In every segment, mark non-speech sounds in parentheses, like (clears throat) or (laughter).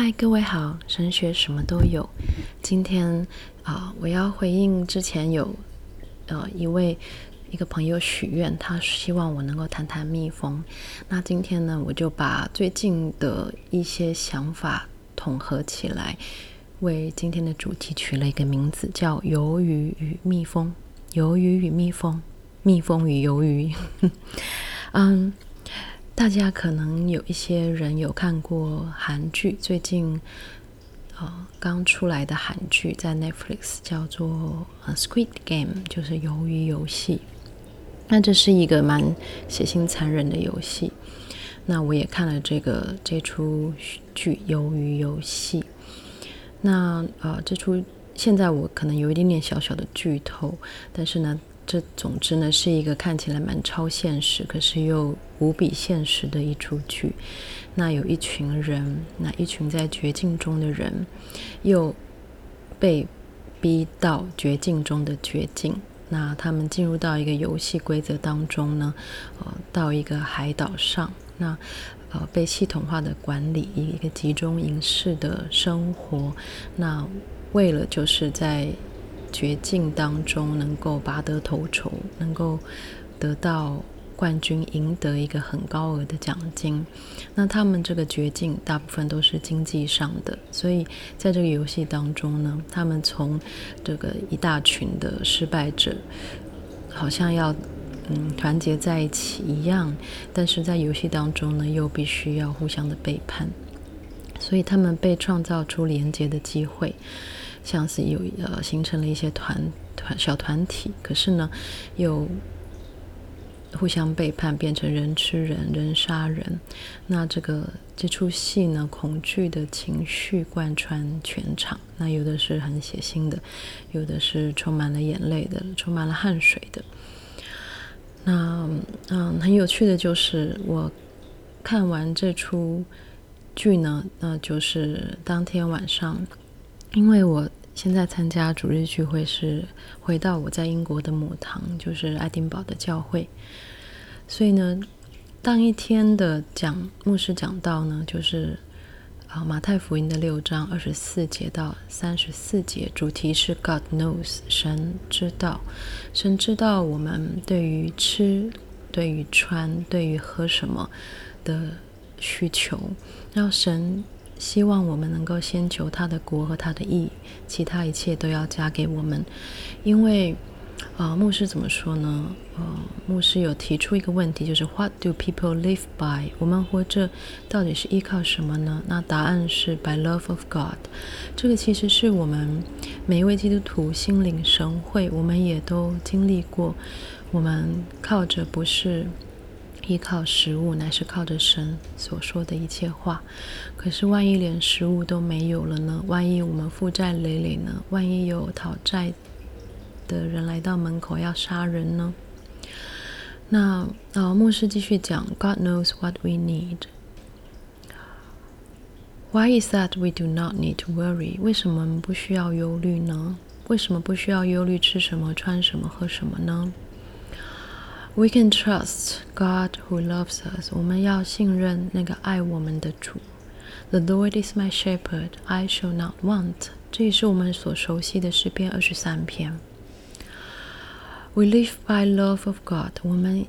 嗨，各位好，神学什么都有。今天啊、我要回应之前有呃一位一个朋友许愿，他希望我能够谈谈蜜蜂。那今天呢，我就把最近的一些想法统合起来，为今天的主题取了一个名字，叫“鱿鱼与蜜蜂”。鱿鱼与蜜蜂，蜜蜂与鱿鱼。(laughs) 嗯。大家可能有一些人有看过韩剧，最近呃刚出来的韩剧在 Netflix 叫做《Squid Game》，就是鱿鱼游戏。那这是一个蛮血腥残忍的游戏。那我也看了这个这出剧《鱿鱼游戏》。那呃，这出现在我可能有一点点小小的剧透，但是呢。这总之呢，是一个看起来蛮超现实，可是又无比现实的一出剧。那有一群人，那一群在绝境中的人，又被逼到绝境中的绝境。那他们进入到一个游戏规则当中呢，呃，到一个海岛上，那呃被系统化的管理，一个集中营式的生活。那为了就是在绝境当中能够拔得头筹，能够得到冠军，赢得一个很高额的奖金。那他们这个绝境大部分都是经济上的，所以在这个游戏当中呢，他们从这个一大群的失败者，好像要嗯团结在一起一样，但是在游戏当中呢，又必须要互相的背叛，所以他们被创造出连接的机会。像是有呃形成了一些团团小团体，可是呢，又互相背叛，变成人吃人，人杀人。那这个这出戏呢，恐惧的情绪贯穿全场。那有的是很血腥的，有的是充满了眼泪的，充满了汗水的。那嗯，很有趣的就是我看完这出剧呢，那就是当天晚上，因为我。现在参加主日聚会是回到我在英国的母堂，就是爱丁堡的教会。所以呢，当一天的讲牧师讲到呢，就是啊马太福音的六章二十四节到三十四节，主题是 God knows，神知道，神知道我们对于吃、对于穿、对于喝什么的需求，让神。希望我们能够先求他的国和他的义，其他一切都要加给我们。因为，呃，牧师怎么说呢？呃，牧师有提出一个问题，就是 What do people live by？我们活着到底是依靠什么呢？那答案是 By love of God。这个其实是我们每一位基督徒心领神会，我们也都经历过。我们靠着不是。依靠食物，乃是靠着神所说的一切话。可是，万一连食物都没有了呢？万一我们负债累累呢？万一有讨债的人来到门口要杀人呢？那啊，牧师继续讲：God knows what we need. Why is that we do not need to worry？为什么不需要忧虑呢？为什么不需要忧虑吃什么、穿什么、喝什么呢 ？We can trust God who loves us。我们要信任那个爱我们的主。The Lord is my shepherd; I shall not want。这也是我们所熟悉的诗篇二十三篇。We live by love of God。我们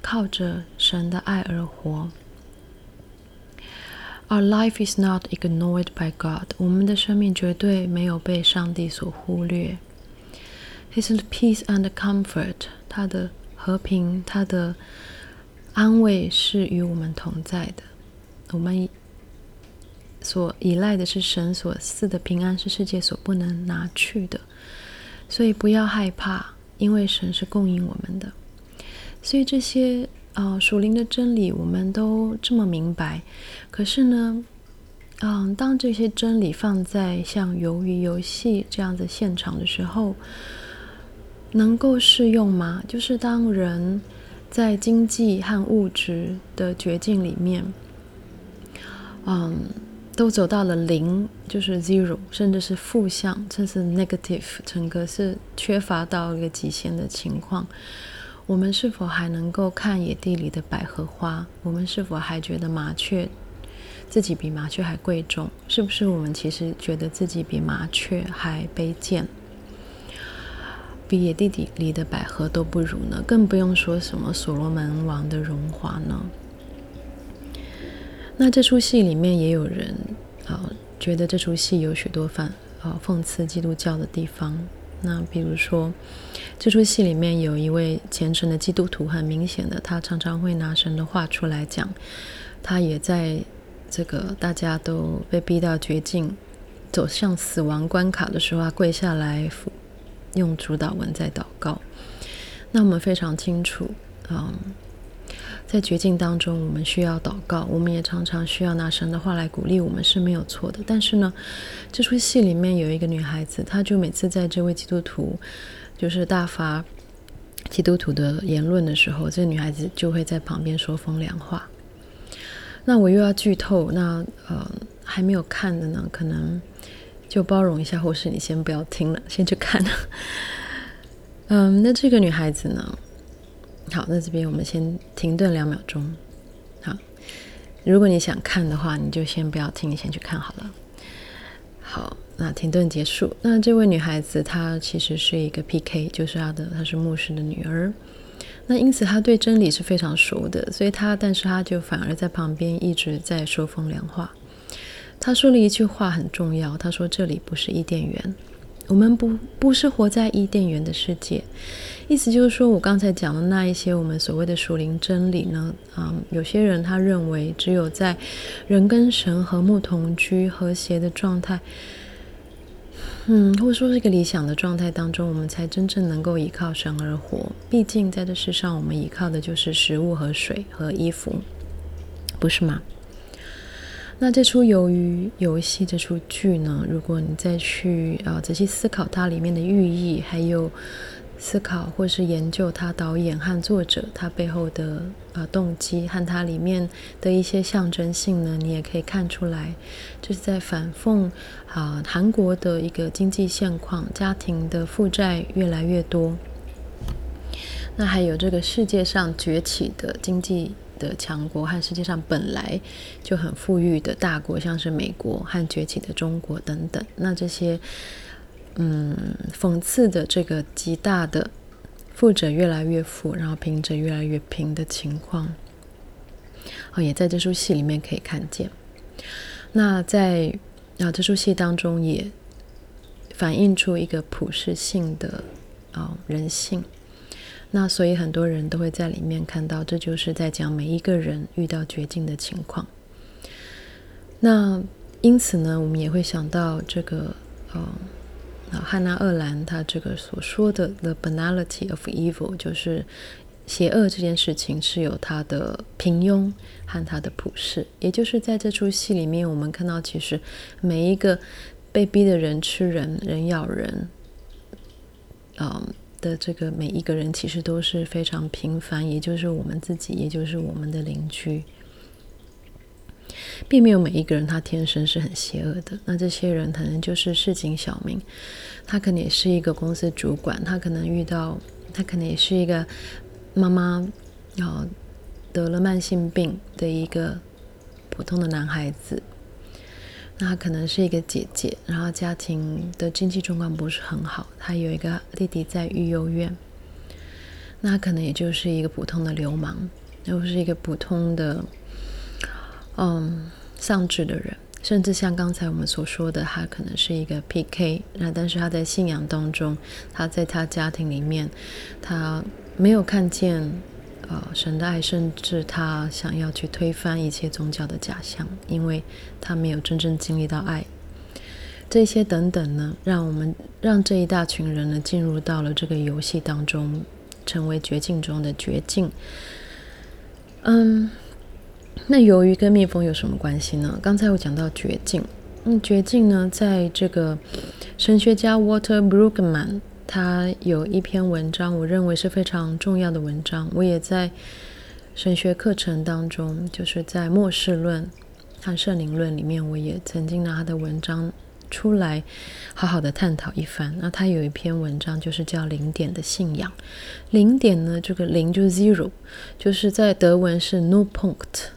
靠着神的爱而活。Our life is not ignored by God。我们的生命绝对没有被上帝所忽略。His peace and comfort。他的 和平，他的安慰是与我们同在的。我们所依赖的是神所赐的平安，是世界所不能拿去的。所以不要害怕，因为神是供应我们的。所以这些啊、呃、属灵的真理，我们都这么明白。可是呢，嗯、当这些真理放在像鱿鱼游戏这样的现场的时候，能够适用吗？就是当人在经济和物质的绝境里面，嗯，都走到了零，就是 zero，甚至是负向，甚至 negative，整个是缺乏到一个极限的情况。我们是否还能够看野地里的百合花？我们是否还觉得麻雀自己比麻雀还贵重？是不是我们其实觉得自己比麻雀还卑贱，比野地里的百合都不如呢？更不用说什么所罗门王的荣华呢？那这出戏里面也有人啊、觉得这出戏有许多反啊讽刺基督教的地方。那比如说，这出戏里面有一位虔诚的基督徒，很明显的，他常常会拿神的话出来讲。他也在这个大家都被逼到绝境、走向死亡关卡的时候，他跪下来用主导文在祷告。那我们非常清楚，嗯，在绝境当中，我们需要祷告，我们也常常需要拿神的话来鼓励我们，是没有错的。但是呢，这出戏里面有一个女孩子，她就每次在这位基督徒就是大发基督徒的言论的时候，这女孩子就会在旁边说风凉话。那我又要剧透，那呃还没有看的呢，可能就包容一下，或是你先不要听了，先去看。(laughs) 嗯，那这个女孩子呢？好，那这边我们先停顿两秒钟。好，如果你想看的话，你就先不要听，你先去看好了。好，那停顿结束。那这位女孩子她其实是一个 PK，就是她的，她是牧师的女儿。那因此她对真理是非常熟的，所以她，但是她就反而在旁边一直在说风凉话。他说了一句话很重要，他说：“这里不是伊甸园。”我们不不是活在伊甸园的世界，意思就是说，我刚才讲的那一些我们所谓的属灵真理呢，嗯，有些人他认为只有在人跟神和睦同居、和谐的状态，嗯，或者说是一个理想的状态当中，我们才真正能够依靠神而活。毕竟在这世上，我们依靠的就是食物和水和衣服，不是吗？那这出鱿鱼游戏这出剧呢，如果你再去啊、仔细思考它里面的寓意，还有思考或是研究它导演和作者他背后的啊、动机和它里面的一些象征性呢，你也可以看出来，就是在反讽啊韩国的一个经济现况，家庭的负债越来越多，那还有这个世界上崛起的经济。的强国和世界上本来就很富裕的大国，像是美国和崛起的中国等等，那这些嗯讽刺的这个极大的富者越来越富，然后贫者越来越贫的情况，哦，也在这出戏里面可以看见。那在啊这出戏当中也反映出一个普世性的啊、人性。那所以很多人都会在里面看到，这就是在讲每一个人遇到绝境的情况。那因此呢，我们也会想到这个，呃，汉娜·厄兰她这个所说的 “the banality of evil”，就是邪恶这件事情是有它的平庸和它的普世。也就是在这出戏里面，我们看到其实每一个被逼的人吃人，人咬人，嗯、的这个每一个人其实都是非常平凡，也就是我们自己，也就是我们的邻居，并没有每一个人他天生是很邪恶的。那这些人可能就是市井小民，他可能也是一个公司主管，他可能遇到，他可能也是一个妈妈，哦，得了慢性病的一个普通的男孩子。那可能是一个姐姐，然后家庭的经济状况不是很好，他有一个弟弟在育幼院。那可能也就是一个普通的流氓，又是一个普通的，嗯，丧志的人，甚至像刚才我们所说的，他可能是一个 PK。那但是他在信仰当中，他在他家庭里面，他没有看见。呃，神的爱，甚至他想要去推翻一切宗教的假象，因为他没有真正经历到爱。这些等等呢，让我们让这一大群人呢进入到了这个游戏当中，成为绝境中的绝境。嗯，那鱿鱼跟蜜蜂有什么关系呢？刚才我讲到绝境，嗯，绝境呢，在这个神学家 Walter Brueggemann。他有一篇文章，我认为是非常重要的文章。我也在神学课程当中，就是在末世论和圣灵论里面，我也曾经拿他的文章出来好好的探讨一番。那他有一篇文章，就是叫《零点的信仰》。零点呢，这个零就 zero，就是在德文是 Nullpunkt，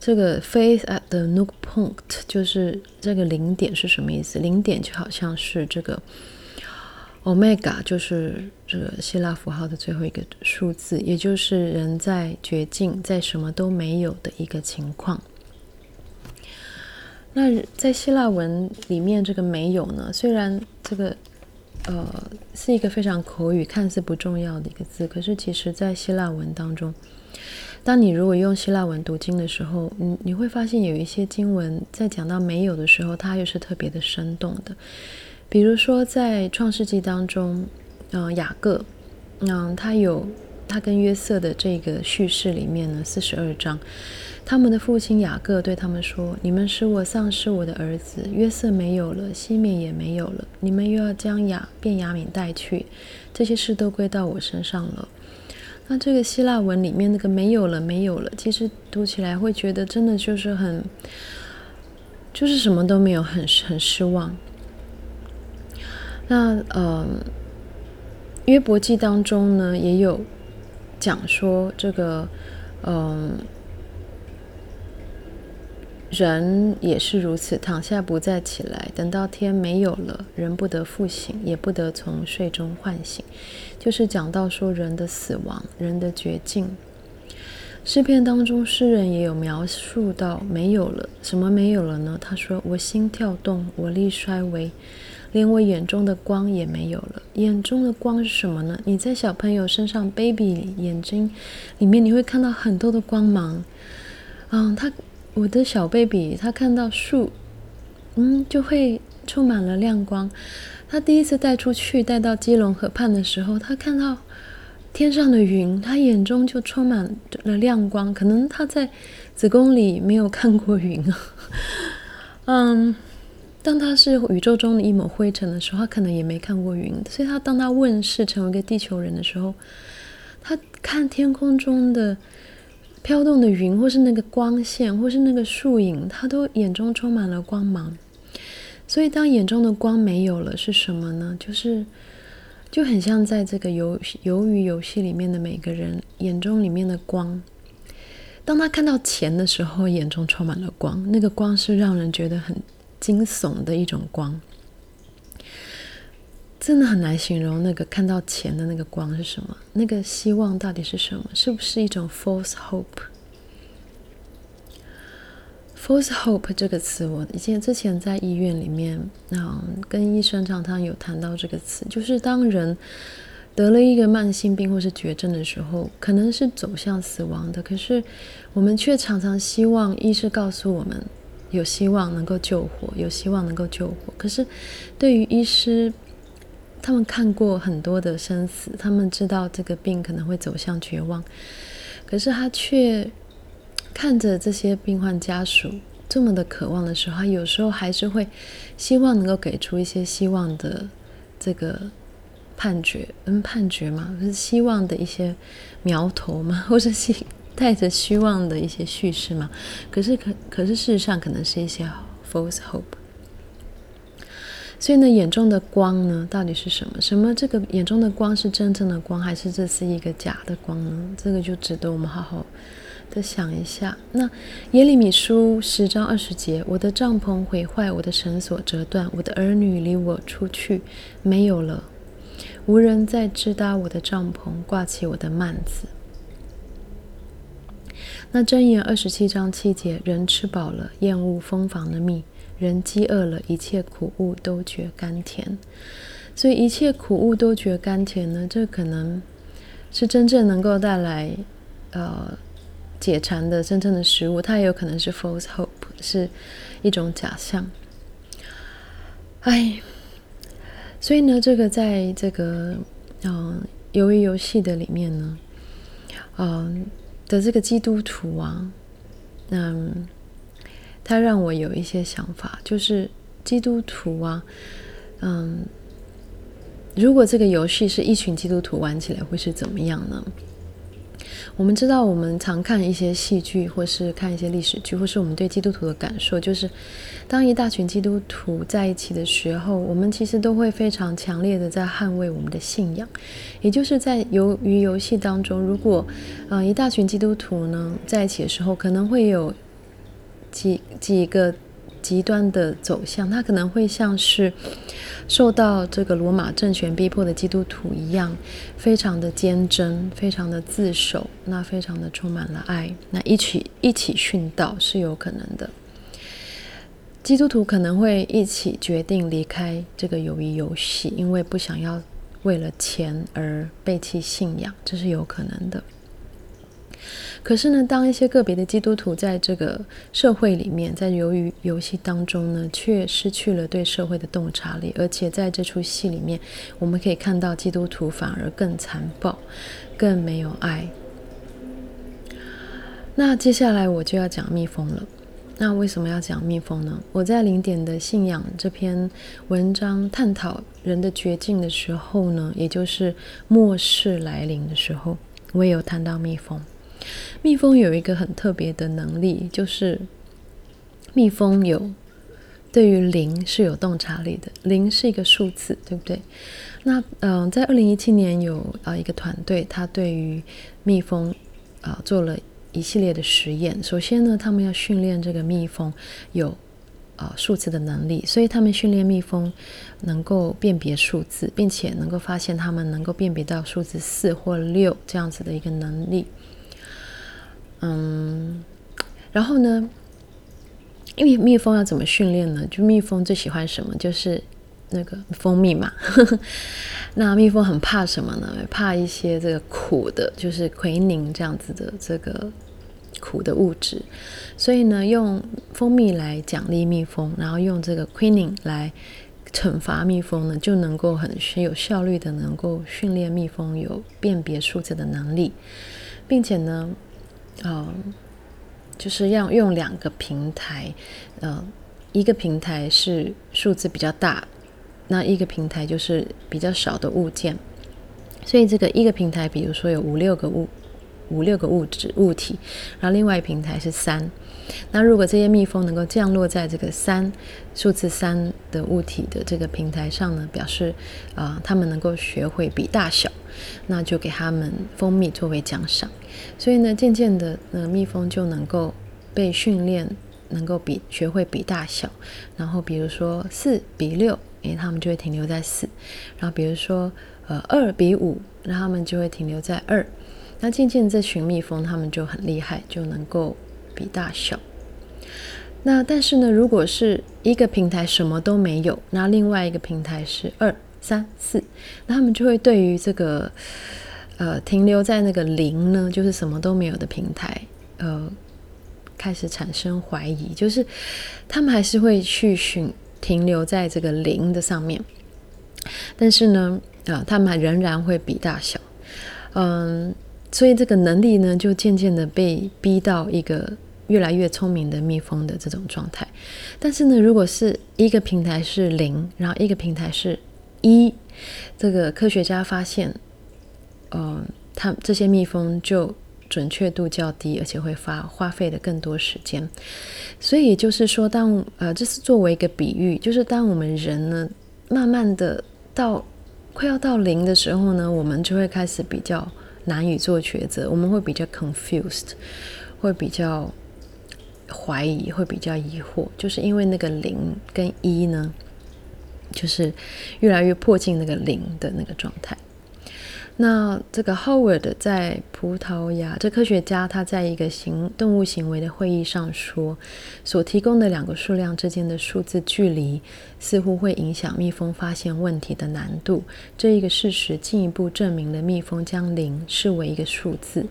这个 faith at the nook point 就是这个零点是什么意思？零点就好像是这个 omega，就是这个希腊符号的最后一个数字，也就是人在绝境，在什么都没有的一个情况。那在希腊文里面，这个没有呢，虽然这个呃是一个非常口语、看似不重要的一个字，可是其实在希腊文当中。当你如果用希腊文读经的时候，你你会发现有一些经文在讲到没有的时候，它又是特别的生动的。比如说在创世纪当中，嗯、雅各，嗯，他有他跟约瑟的这个叙事里面呢，四十二章，他们的父亲雅各对他们说：“你们使我丧失我的儿子，约瑟没有了，西缅也没有了，你们又要将雅变雅敏带去，这些事都归到我身上了。”那这个希腊文里面那个没有了，没有了，其实读起来会觉得真的就是很，就是什么都没有，很很失望。那呃，约伯记当中呢也有讲说这个，嗯、人也是如此，躺下不再起来，等到天没有了，人不得复醒，也不得从睡中唤醒。就是讲到说人的死亡，人的绝境。诗篇当中，诗人也有描述到没有了，什么没有了呢？他说：“我心跳动，我力衰微，连我眼中的光也没有了。”眼中的光是什么呢？你在小朋友身上，baby 眼睛里面，你会看到很多的光芒。嗯，他。我的小 baby，他看到树，嗯，就会充满了亮光。他第一次带出去，带到基隆河畔的时候，他看到天上的云，他眼中就充满了亮光。可能他在子宫里没有看过云啊，(laughs) 嗯，当他是宇宙中的一抹灰尘的时候，他可能也没看过云。所以他当他问世成为一个地球人的时候，他看天空中的。飘动的云，或是那个光线，或是那个树影，他都眼中充满了光芒。所以，当眼中的光没有了，是什么呢？就是就很像在这个鱿鱿鱼游戏里面的每个人眼中里面的光。当他看到钱的时候，眼中充满了光，那个光是让人觉得很惊悚的一种光。真的很难形容那个看到钱的那个光是什么，那个希望到底是什么？是不是一种 false hope？false hope 这个词，我以前之前在医院里面，嗯，跟医生常常有谈到这个词，就是当人得了一个慢性病或是绝症的时候，可能是走向死亡的，可是我们却常常希望医师告诉我们有希望能够救活，有希望能够救活。可是对于医师，他们看过很多的生死，他们知道这个病可能会走向绝望，可是他却看着这些病患家属这么的渴望的时候，他有时候还是会希望能够给出一些希望的这个判决，嗯，判决嘛，是希望的一些苗头嘛，(laughs) 或者是带着希望的一些叙事嘛。可是可可是事实上，可能是一些 false hope。所以呢，眼中的光呢，到底是什么？什么这个眼中的光是真正的光，还是这是一个假的光呢？这个就值得我们好好的想一下。那耶利米书十章二十节，我的帐篷毁坏，我的绳索折断，我的儿女离我出去，没有了，无人再支搭我的帐篷，挂起我的幔子。那箴言二十七章七节，人吃饱了，厌恶蜂房的蜜。人饥饿了，一切苦物都觉甘甜，所以一切苦物都觉甘甜呢？这可能是真正能够带来呃解馋的真正的食物，它也有可能是 false hope，是一种假象。哎，所以呢，这个在这个嗯鱿鱼游戏的里面呢，嗯、的这个基督徒啊，嗯。他让我有一些想法，就是基督徒啊，嗯，如果这个游戏是一群基督徒玩起来，会是怎么样呢？我们知道，我们常看一些戏剧，或是看一些历史剧，或是我们对基督徒的感受，就是当一大群基督徒在一起的时候，我们其实都会非常强烈的在捍卫我们的信仰。也就是在由于游戏当中，如果嗯一大群基督徒呢在一起的时候，可能会有。几几个极端的走向，它可能会像是受到这个罗马政权逼迫的基督徒一样，非常的坚贞，非常的自守，那非常的充满了爱，那一起一起殉道是有可能的。基督徒可能会一起决定离开这个友谊游戏，因为不想要为了钱而背弃信仰，这是有可能的。可是呢，当一些个别的基督徒在这个社会里面，在由于游戏当中呢，却失去了对社会的洞察力，而且在这出戏里面，我们可以看到基督徒反而更残暴，更没有爱。那接下来我就要讲蜜蜂了。那为什么要讲蜜蜂呢？我在零点的信仰这篇文章探讨人的绝境的时候呢，也就是末世来临的时候，我也有谈到蜜蜂。蜜蜂有一个很特别的能力，就是蜜蜂有对于零是有洞察力的。零是一个数字，对不对？那嗯、在二零一七年有啊、一个团队，他对于蜜蜂啊、做了。一系列的实验，首先呢，他们要训练这个蜜蜂有啊、数字的能力，所以他们训练蜜蜂能够辨别数字，并且能够发现他们能够辨别到数字四或六这样子的一个能力。嗯，然后呢，因为蜜蜂要怎么训练呢？就蜜蜂最喜欢什么？就是那个蜂蜜嘛。(laughs) 那蜜蜂很怕什么呢？怕一些这个苦的，就是奎宁这样子的这个。苦的物质，所以呢，用蜂蜜来奖励蜜蜂，然后用这个 quinine 来惩罚蜜蜂呢，就能够很有效率的能够训练蜜蜂有辨别数字的能力，并且呢，哦，就是要用两个平台，呃，一个平台是数字比较大，那一个平台就是比较少的物件，所以这个一个平台，比如说有五六个物。五六个物质物体，然后另外一平台是三。那如果这些蜜蜂能够降落在这个三数字三的物体的这个平台上呢，表示啊、呃，他们能够学会比大小，那就给他们蜂蜜作为奖赏。所以呢，渐渐的，呃，蜜蜂就能够被训练，能够比学会比大小。然后比如说四比六，诶，他们就会停留在四。然后比如说呃二比五，那他们就会停留在二。那渐渐这群蜜蜂，它们就很厉害，就能够比大小。那但是呢，如果是一个平台什么都没有，那另外一个平台是二、三、四，那他们就会对于这个呃停留在那个零呢，就是什么都没有的平台，呃，开始产生怀疑，就是他们还是会去寻停留在这个零的上面，但是呢，啊、呃，他们仍然会比大小，嗯。所以这个能力呢，就渐渐的被逼到一个越来越聪明的蜜蜂的这种状态。但是呢，如果是一个平台是零，然后一个平台是一，这个科学家发现，呃，它这些蜜蜂就准确度较低，而且会花花费的更多时间。所以也就是说，当呃，这是作为一个比喻，就是当我们人呢，慢慢的到快要到零的时候呢，我们就会开始比较。难以做抉择，我们会比较 confused，会比较怀疑，会比较疑惑，就是因为那个零跟一呢，就是越来越迫近那个零的那个状态。那这个 Howard 在葡萄牙，这科学家他在一个行动物行为的会议上说，所提供的两个数量之间的数字距离似乎会影响蜜蜂发现问题的难度。这一个事实进一步证明了蜜蜂将零视为一个数字，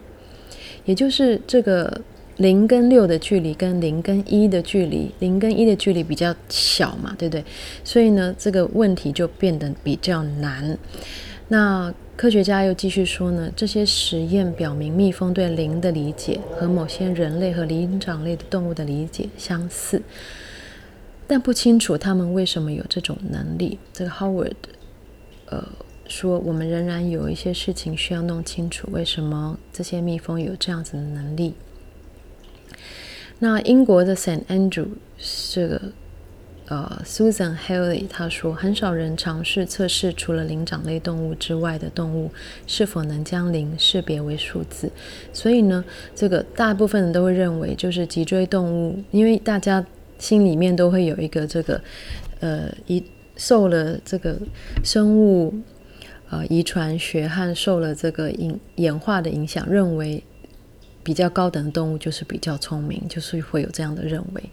也就是这个零跟六的距离跟零跟一的距离，零跟一的距离比较小嘛，对不对？所以呢，这个问题就变得比较难。那科学家又继续说呢，这些实验表明，蜜蜂对零的理解和某些人类和灵长类的动物的理解相似，但不清楚他们为什么有这种能力。这个 Howard，呃，说我们仍然有一些事情需要弄清楚，为什么这些蜜蜂有这样子的能力。那英国的 Saint Andrew 这个呃，Susan Haley 他说，很少人尝试测试除了灵长类动物之外的动物是否能将零识别为数字。所以呢，这个大部分人都会认为，就是脊椎动物，因为大家心里面都会有一个这个，呃，一受了这个生物呃遗传学和受了这个影演化的影响，认为。比较高等的动物就是比较聪明，就是会有这样的认为，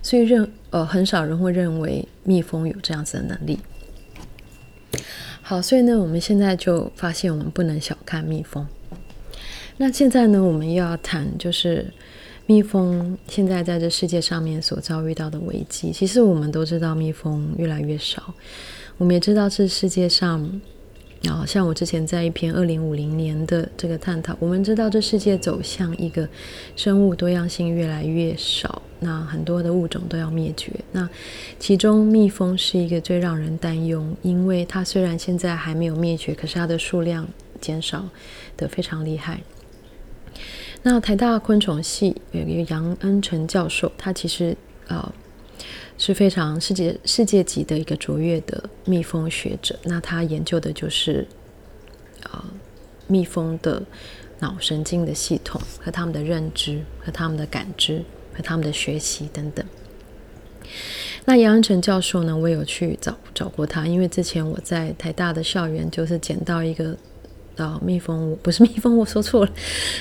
所以认呃很少人会认为蜜蜂有这样子的能力。好，所以呢，我们现在就发现我们不能小看蜜蜂。那现在呢，我们要谈就是蜜蜂现在在这世界上面所遭遇到的危机。其实我们都知道蜜蜂越来越少，我们也知道这世界上。啊，像我之前在一篇二零五零年的这个探讨，我们知道这世界走向一个生物多样性越来越少，那很多的物种都要灭绝。那其中蜜蜂是一个最让人担忧，因为它虽然现在还没有灭绝，可是它的数量减少得非常厉害。那台大昆虫系有一个杨恩成教授，他其实呃。是非常世界世界级的一个卓越的蜜蜂学者。那他研究的就是啊、呃，蜜蜂的脑神经的系统和他们的认知和他们的感知和他们的学习等等。那杨恩成教授呢，我有去找找过他，因为之前我在台大的校园就是捡到一个啊、呃、蜜蜂窝，不是蜜蜂窝，我说错了，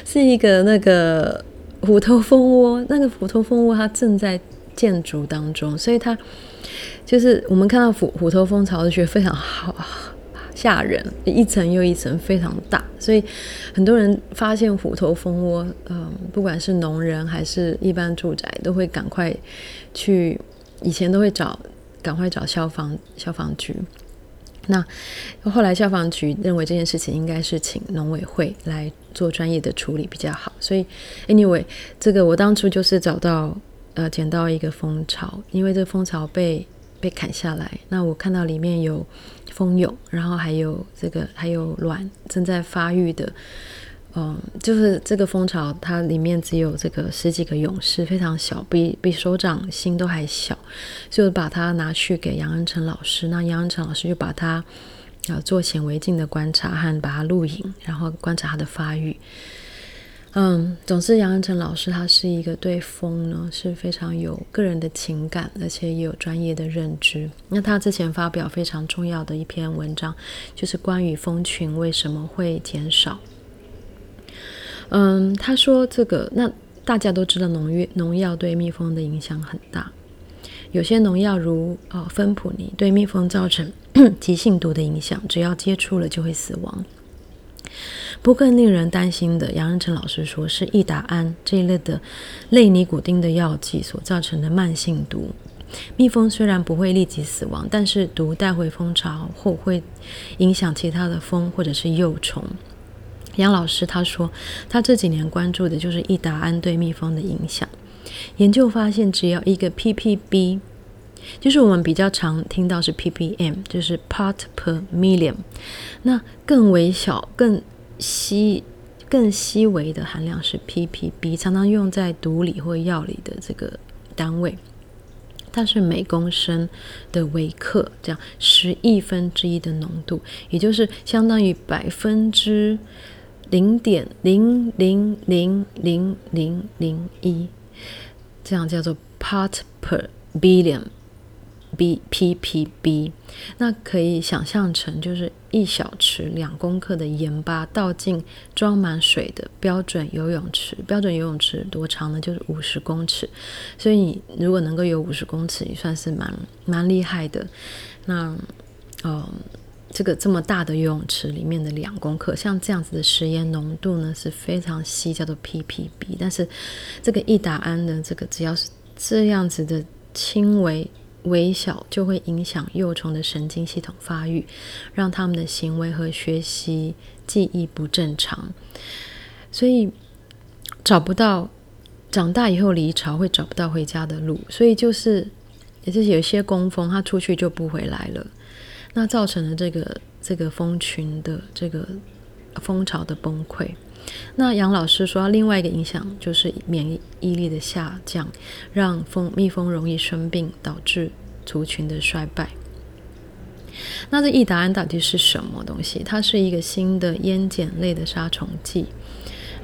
是一个那个虎头蜂窝。那个虎头蜂窝它正在。建筑当中，所以它就是我们看到虎虎头蜂巢就觉得非常好吓人，一层又一层非常大，所以很多人发现虎头蜂窝，嗯，不管是农人还是一般住宅，都会赶快去，以前都会找赶快找消防消防局。那后来消防局认为这件事情应该是请农委会来做专业的处理比较好，所以 anyway，这个我当初就是找到。呃，捡到一个蜂巢，因为这个蜂巢被被砍下来，那我看到里面有蜂蛹，然后还有这个还有卵正在发育的，嗯，就是这个蜂巢它里面只有这个十几个蛹室，非常小，比比手掌心都还小，就把它拿去给杨恩成老师，那杨恩成老师就把它呃做显微镜的观察和把它录影，然后观察它的发育。嗯，总之，杨恩成老师他是一个对蜂呢是非常有个人的情感，而且也有专业的认知。那他之前发表非常重要的一篇文章，就是关于蜂群为什么会减少。嗯，他说这个，那大家都知道农药农药对蜜蜂的影响很大，有些农药如呃芬普尼对蜜蜂造成 (clears throat) 急性毒的影响，只要接触了就会死亡。不更令人担心的，杨恩成老师说是易达胺这一类的类尼古丁的药剂所造成的慢性毒。蜜蜂虽然不会立即死亡，但是毒带回蜂巢后会影响其他的蜂或者是幼虫。杨老师他说，他这几年关注的就是易达胺对蜜蜂的影响。研究发现，只要一个 ppb，就是我们比较常听到是 ppm，就是 part per million，那更微小更。细更细微的含量是 ppb，常常用在毒理或药理的这个单位，它是每公升的微克，这样十亿分之一的浓度，也就是相当于百分之零点零零零零零零一，这样叫做 part per billion。B ppb，那可以想象成就是一小池两公克的盐巴倒进装满水的标准游泳池，标准游泳池多长呢？就是五十公尺。所以你如果能够游五十公尺，也算是蛮蛮厉害的。那呃，这个这么大的游泳池里面的两公克，像这样子的食盐浓度呢是非常稀，叫做 ppb。但是这个易达胺呢，这个只要是这样子的轻微。微小就会影响幼虫的神经系统发育，让他们的行为和学习记忆不正常，所以找不到长大以后离巢会找不到回家的路，所以就是也是有些工蜂它出去就不回来了，那造成了这个这个蜂群的这个蜂巢的崩溃。那杨老师说，另外一个影响就是免疫力的下降，让蜂蜜蜂容易生病，导致族群的衰败。那这易达胺到底是什么东西？它是一个新的烟碱类的杀虫剂。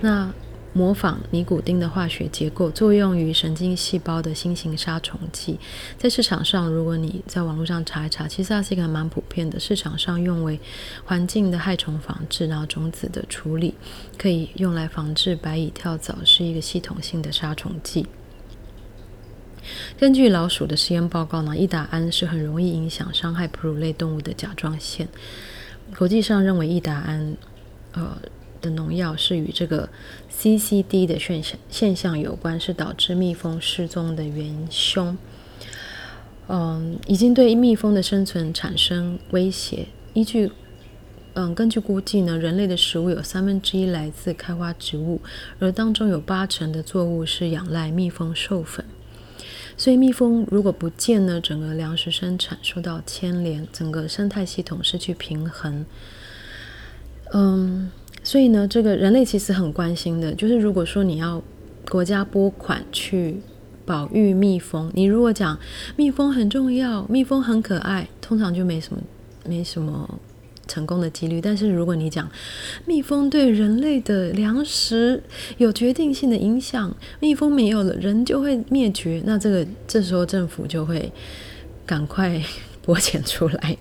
那模仿尼古丁的化学结构，作用于神经细胞的新型杀虫剂，在市场上，如果你在网络上查一查，其实它是一个蛮普遍的。市场上用为环境的害虫防治，然后种子的处理，可以用来防治白蚁跳蚤，是一个系统性的杀虫剂。根据老鼠的实验报告呢，异达胺是很容易影响伤害哺乳类动物的甲状腺。国际上认为异达胺，呃。的农药是与这个 CCD 的现象现象有关，是导致蜜蜂失踪的元凶。嗯，已经对蜜蜂的生存产生威胁。依据嗯，根据估计呢，人类的食物有三分之一来自开花植物，而当中有八成的作物是仰赖蜜蜂授粉。所以蜜蜂如果不见呢，整个粮食生产受到牵连，整个生态系统失去平衡。嗯。所以呢，这个人类其实很关心的，就是如果说你要国家拨款去保育蜜蜂，你如果讲蜜蜂很重要，蜜蜂很可爱，通常就没什么没什么成功的几率。但是如果你讲蜜蜂对人类的粮食有决定性的影响，蜜蜂没有了，人就会灭绝，那这个这时候政府就会赶快拨钱出来。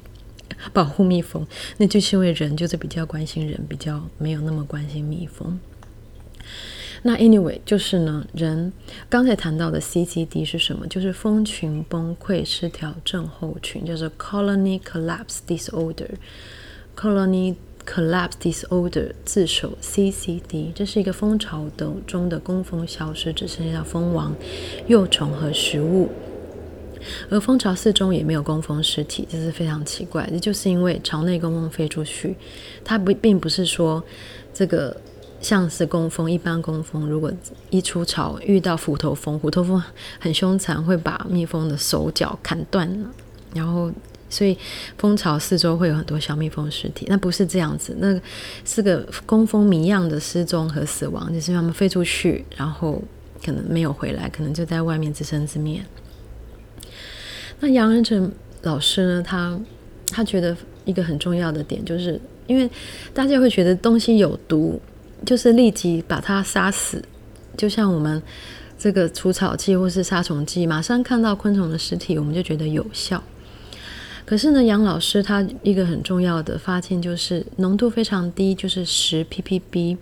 (laughs) 保护蜜蜂，那就是因为人就是比较关心人，比较没有那么关心蜜蜂。那 anyway，就是呢，人刚才谈到的 CCD 是什么？就是蜂群崩溃失调症候群，叫做 Colony Collapse Disorder。Colony Collapse Disorder 自首 CCD，这是一个蜂巢的中的工蜂消失，只剩下蜂王、幼虫和食物。而蜂巢四周也没有工蜂尸体，这是非常奇怪这。就是因为巢内工蜂飞出去，它不并不是说这个像是工蜂，一般工蜂如果一出巢遇到斧头蜂，虎头蜂很凶残，会把蜜蜂的手脚砍断了，然后所以蜂巢四周会有很多小蜜蜂尸体。那不是这样子，那是个工蜂谜样的失踪和死亡，就是因为它们飞出去，然后可能没有回来，可能就在外面自生自灭。那杨仁成老师呢？他他觉得一个很重要的点，就是因为大家会觉得东西有毒，就是立即把它杀死，就像我们这个除草剂或是杀虫剂，马上看到昆虫的尸体，我们就觉得有效。可是呢，杨老师他一个很重要的发现就是浓度非常低，就是十 ppb，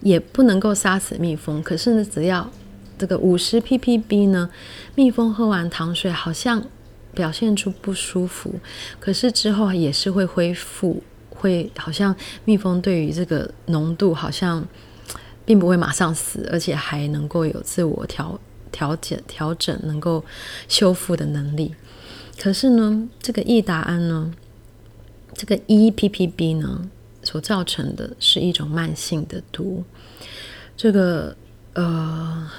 也不能够杀死蜜蜂。可是呢，只要这个五十 ppb 呢，蜜蜂喝完糖水好像表现出不舒服，可是之后也是会恢复，会好像蜜蜂对于这个浓度好像并不会马上死，而且还能够有自我调调节调整，能够修复的能力。可是呢，这个异达胺呢，这个一 ppb 呢，所造成的是一种慢性的毒，这个呃。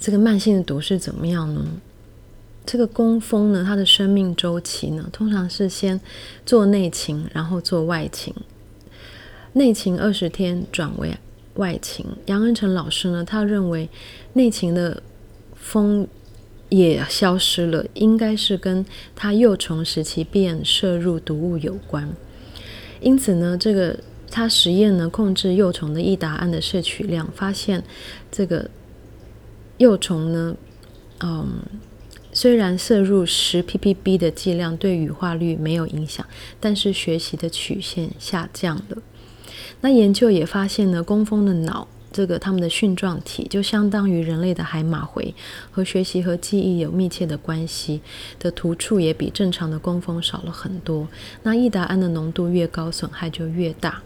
这个慢性的毒是怎么样呢？这个工蜂呢，它的生命周期呢，通常是先做内勤，然后做外勤。内勤二十天转为外勤。杨恩成老师呢，他认为内勤的蜂也消失了，应该是跟它幼虫时期便摄入毒物有关。因此呢，这个他实验呢，控制幼虫的异达胺的摄取量，发现这个。幼虫呢，嗯，虽然摄入十 ppb 的剂量对羽化率没有影响，但是学习的曲线下降了。那研究也发现呢，工蜂的脑，这个它们的蕈状体就相当于人类的海马回，和学习和记忆有密切的关系的突触也比正常的工蜂少了很多。那异达胺的浓度越高，损害就越大。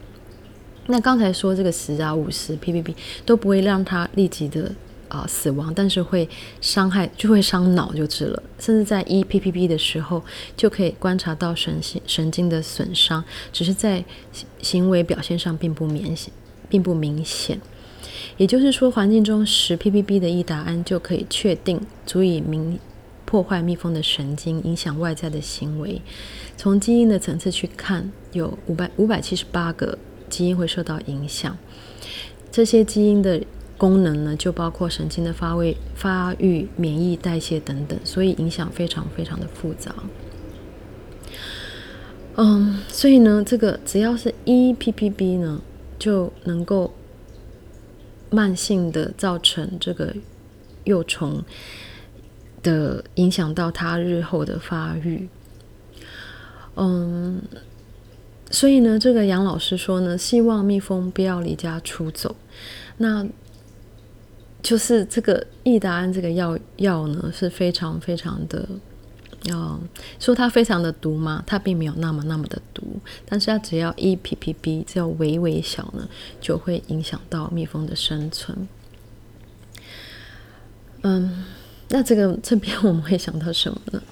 那刚才说这个十啊五十 ppb 都不会让它立即的。啊、死亡，但是会伤害，就会伤脑就是了。甚至在一 ppb 的时候，就可以观察到神经神经的损伤，只是在行为表现上并不明显，并不明显。也就是说，环境中十 ppb 的异达胺就可以确定足以明破坏蜜蜂的神经，影响外在的行为。从基因的层次去看，有五百五百七十八个基因会受到影响。这些基因的。功能呢，就包括神经的发位、发育、免疫、代谢等等，所以影响非常非常的复杂。嗯，所以呢，这个只要是 EPPB 呢，就能够慢性的造成这个幼虫的影响到它日后的发育。嗯，所以呢，这个杨老师说呢，希望蜜蜂不要离家出走。那就是这个易达安这个药药呢，是非常非常的。哦，说它非常的毒吗？它并没有那么那么的毒，但是它只要一 ppb，只要微微小呢，就会影响到蜜蜂的生存。嗯，那这个这边我们会想到什么呢？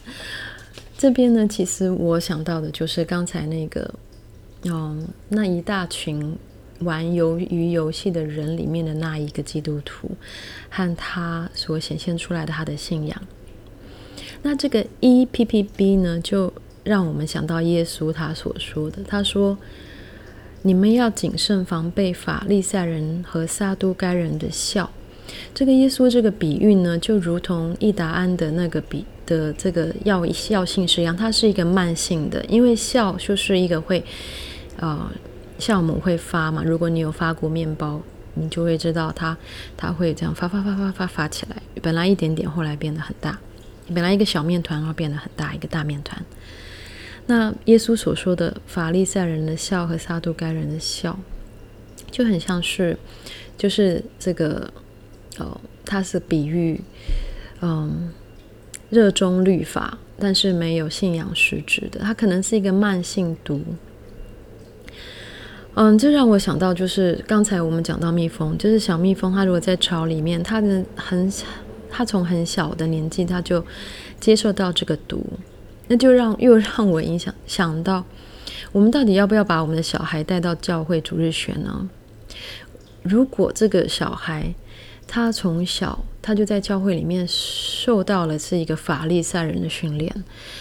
这边呢，其实我想到的就是刚才那个，嗯，那一大群玩游鱼游戏的人里面的那一个基督徒，和他所显现出来的他的信仰。那这个 EPPB 呢，就让我们想到耶稣他所说的，他说：“你们要谨慎防备法利赛人和撒都该人的笑。”这个耶稣这个比喻呢，就如同易达安的那个比的这个药药性是一样，它是一个慢性的，因为笑就是一个会呃酵母会发嘛。如果你有发过面包，你就会知道它它会这样发发发发发发起来，本来一点点，后来变得很大。本来一个小面团，然后变得很大，一个大面团。那耶稣所说的法利赛人的笑和撒都该人的笑，就很像是，就是这个哦，它是比喻，嗯，热衷律法，但是没有信仰实质的，它可能是一个慢性毒。嗯，这让我想到，就是刚才我们讲到蜜蜂，就是小蜜蜂，它如果在巢里面，它的很。他从很小的年纪，他就接受到这个毒，那就让又让我影响想到，我们到底要不要把我们的小孩带到教会主日学呢？如果这个小孩他从小他就在教会里面受到了是一个法利赛人的训练，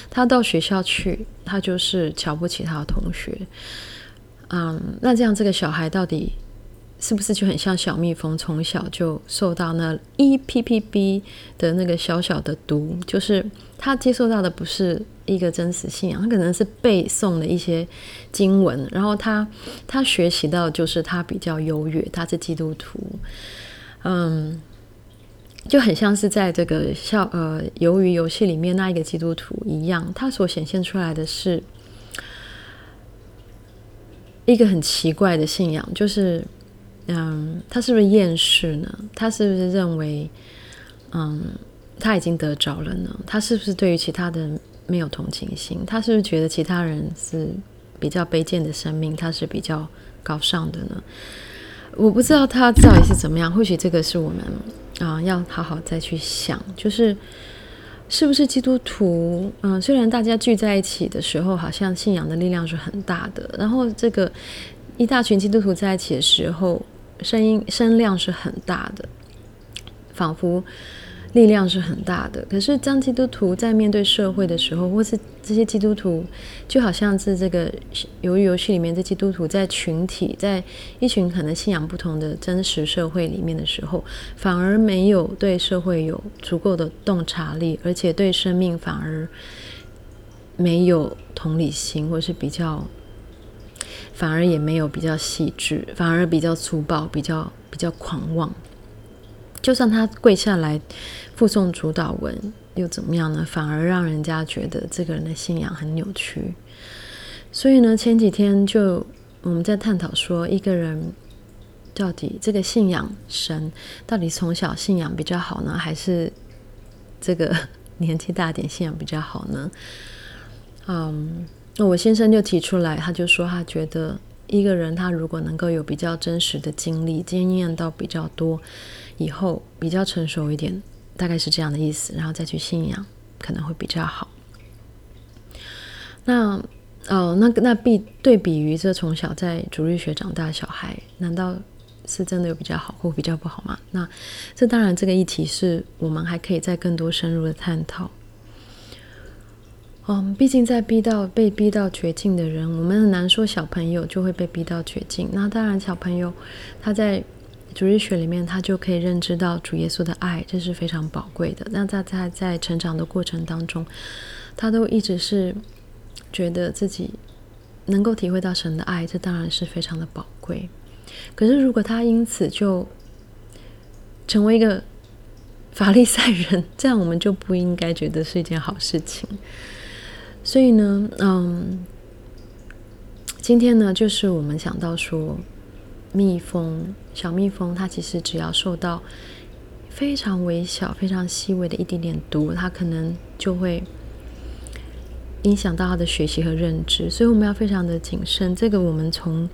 他到学校去，他就是瞧不起他的同学，嗯，那这样这个小孩到底？是不是就很像小蜜蜂从小就受到那 EPPB 的那个小小的毒？就是他接受到的不是一个真实信仰，他可能是背诵的一些经文，然后他他学习到就是他比较优越，他是基督徒，嗯，就很像是在这个校呃鱿鱼游戏里面那一个基督徒一样，他所显现出来的是一个很奇怪的信仰，就是。嗯，他是不是厌世呢？他是不是认为，嗯，他已经得着了呢？他是不是对于其他的人没有同情心？他是不是觉得其他人是比较卑贱的生命，他是比较高尚的呢？我不知道他到底是怎么样。或许这个是我们啊、要好好再去想，就是是不是基督徒？嗯，虽然大家聚在一起的时候，好像信仰的力量是很大的，然后这个一大群基督徒在一起的时候。声音声量是很大的，仿佛力量是很大的。可是，当基督徒在面对社会的时候，或是这些基督徒，就好像是这个鱿鱼游戏里面的基督徒，在群体，在一群可能信仰不同的真实社会里面的时候，反而没有对社会有足够的洞察力，而且对生命反而没有同理心，或是比较。反而也没有比较细致，反而比较粗暴，比较比较狂妄。就算他跪下来附诵主祷文，又怎么样呢？反而让人家觉得这个人的信仰很扭曲。所以呢，前几天就我们在探讨说，一个人到底这个信仰神，到底从小信仰比较好呢，还是这个年纪大点信仰比较好呢？嗯。那我先生就提出来，他就说他觉得一个人他如果能够有比较真实的经历，经验到比较多以后，比较成熟一点，大概是这样的意思，然后再去信仰可能会比较好。那哦，那那比对比于这从小在主日学长大的小孩，难道是真的有比较好或比较不好吗？那这当然这个议题是我们还可以再更多深入的探讨。嗯，毕竟在逼到被逼到绝境的人，我们很难说小朋友就会被逼到绝境。那当然，小朋友他在主日学里面，他就可以认知到主耶稣的爱，这是非常宝贵的。那在在在成长的过程当中，他都一直是觉得自己能够体会到神的爱，这当然是非常的宝贵。可是如果他因此就成为一个法利赛人，这样我们就不应该觉得是一件好事情。所以呢，嗯，今天呢，就是我们想到说。蜜蜂，小蜜蜂，它其实只要受到非常微小、非常细微的一点点毒，它可能就会影响到它的学习和认知。所以我们要非常的谨慎。这个我们从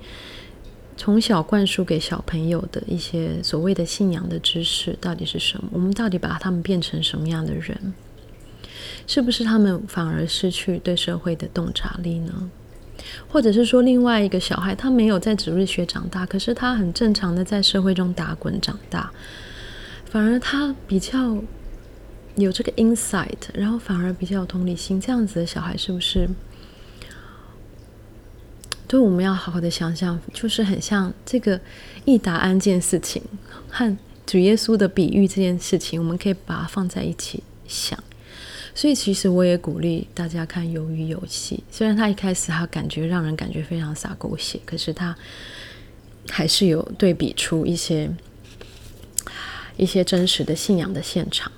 从小灌输给小朋友的一些所谓的信仰的知识到底是什么？我们到底把他们变成什么样的人？是不是他们反而失去对社会的洞察力呢？或者是说，另外一个小孩，他没有在主日学长大，可是他很正常的在社会中打滚长大，反而他比较有这个 insight，然后反而比较有同理心，这样子的小孩是不是？对，我们要好好的想想，就是很像这个易达安这件事情和主耶稣的比喻这件事情，我们可以把它放在一起想。所以，其实我也鼓励大家看《鱿鱼游戏》。虽然他一开始他感觉让人感觉非常洒狗血，可是他还是有对比出一些一些真实的信仰的现场。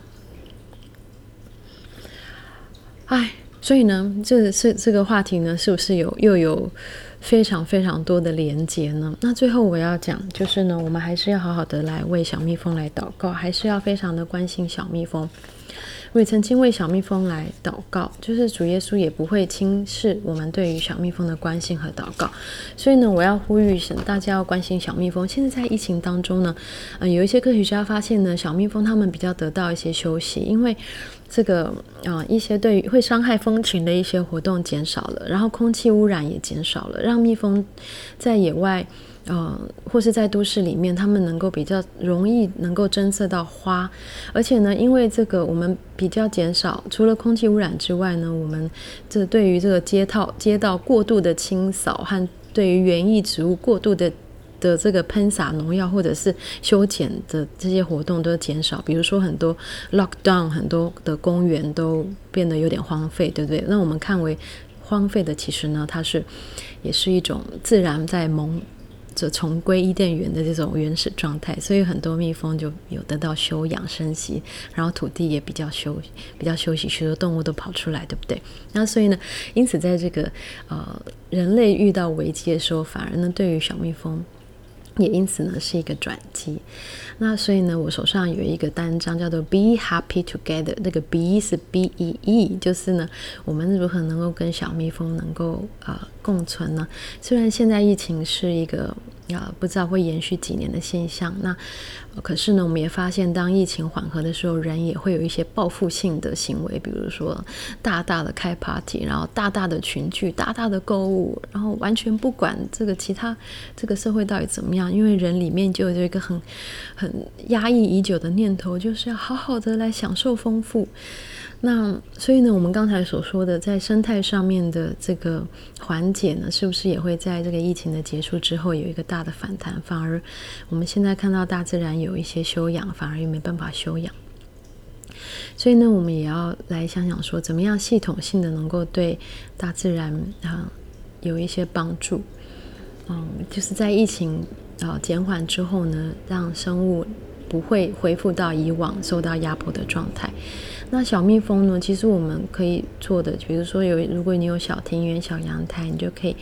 哎，所以呢，这这这个话题呢，是不是有又有非常非常多的连结呢？那最后我要讲，就是呢，我们还是要好好的来为小蜜蜂来祷告，还是要非常的关心小蜜蜂。我也曾经为小蜜蜂来祷告，就是主耶稣也不会轻视我们对于小蜜蜂的关心和祷告。所以呢，我要呼吁大家要关心小蜜蜂。现在在疫情当中呢，呃，有一些科学家发现呢，小蜜蜂他们比较得到一些休息，因为这个啊、一些对于会伤害蜂群的一些活动减少了，然后空气污染也减少了，让蜜蜂在野外。呃，或是在都市里面，它们能够比较容易能够侦测到花，而且呢，因为这个我们比较减少，除了空气污染之外呢，我们这对于这个街道街道过度的清扫和对于园艺植物过度的的这个喷洒农药或者是修剪的这些活动都减少。比如说很多 lockdown，很多的公园都变得有点荒废，对不对？那我们看为荒废的，其实呢，它是也是一种自然在萌。着重归伊甸园的这种原始状态，所以很多蜜蜂就有得到休养生息，然后土地也比较休比较休息，许多动物都跑出来，对不对？那所以呢，因此在这个呃人类遇到危机的时候，反而呢对于小蜜蜂。也因此呢是一个转机，那所以呢我手上有一个单张叫做 Be Happy Together，那个 Be 是 B E E，就是呢我们如何能够跟小蜜蜂能够呃共存呢？虽然现在疫情是一个。啊，不知道会延续几年的现象。那可是呢，我们也发现，当疫情缓和的时候，人也会有一些报复性的行为，比如说大大的开 party，然后大大的群聚，大大的购物，然后完全不管这个其他这个社会到底怎么样，因为人里面就有一个很很压抑已久的念头，就是要好好的来享受丰富。那所以呢，我们刚才所说的在生态上面的这个缓解呢，是不是也会在这个疫情的结束之后有一个大的反弹？反而我们现在看到大自然有一些休养，反而又没办法休养。所以呢，我们也要来想想说，怎么样系统性的能够对大自然啊有一些帮助？嗯，就是在疫情啊减缓之后呢，让生物不会恢复到以往受到压迫的状态。那小蜜蜂呢？其实我们可以做的，比如说有，如果你有小庭园、小阳台，你就可以。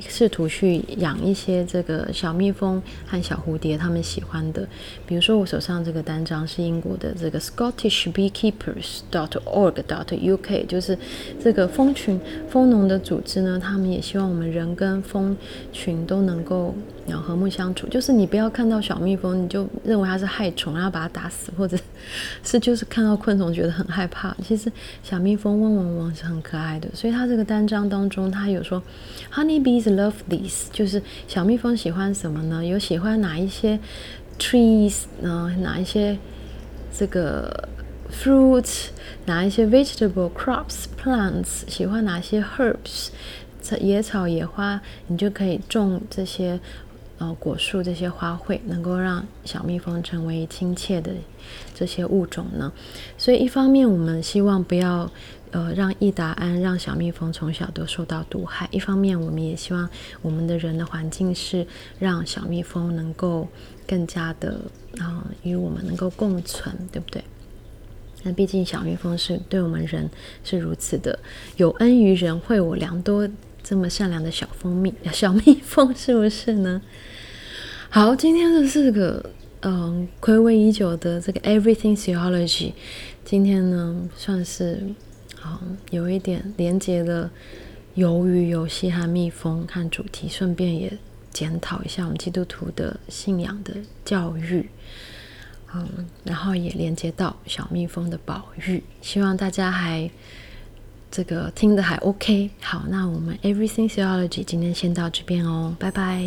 试图去养一些这个小蜜蜂和小蝴蝶，他们喜欢的，比如说我手上这个单张是英国的这个 Scottish Beekeepers dot org dot uk，就是这个蜂群蜂农的组织呢，他们也希望我们人跟蜂群都能够要和睦相处。就是你不要看到小蜜蜂你就认为它是害虫，然后把它打死，或者是就是看到昆虫觉得很害怕。其实小蜜蜂嗡嗡嗡是很可爱的，所以它这个单张当中，它有说 Honey Bees。Love these，就是小蜜蜂喜欢什么呢？有喜欢哪一些 trees 呢？哪一些这个 fruits？哪一些 vegetable crops plants？喜欢哪些 herbs？野草野花，你就可以种这些呃果树这些花卉，能够让小蜜蜂成为亲切的这些物种呢？所以一方面我们希望不要呃让易达胺让小蜜蜂从小都受到毒害，一方面我们也希望我们的人的环境是让小蜜蜂能够更加的啊、与我们能够共存，对不对？那毕竟小蜜蜂是对我们人是如此的有恩于人，惠我良多，这么善良的小蜂蜜 (laughs) 小蜜蜂是不是呢？好，今天的这个嗯，暌违已久的这个 Everything Theology，今天呢算是嗯有一点连接了鱿鱼游戏和蜜蜂看主题，顺便也检讨一下我们基督徒的信仰的教育。嗯，然后也连接到小蜜蜂的保育，希望大家还这个听的还 OK。好，那我们 Everything Theology 今天先到这边哦，拜拜。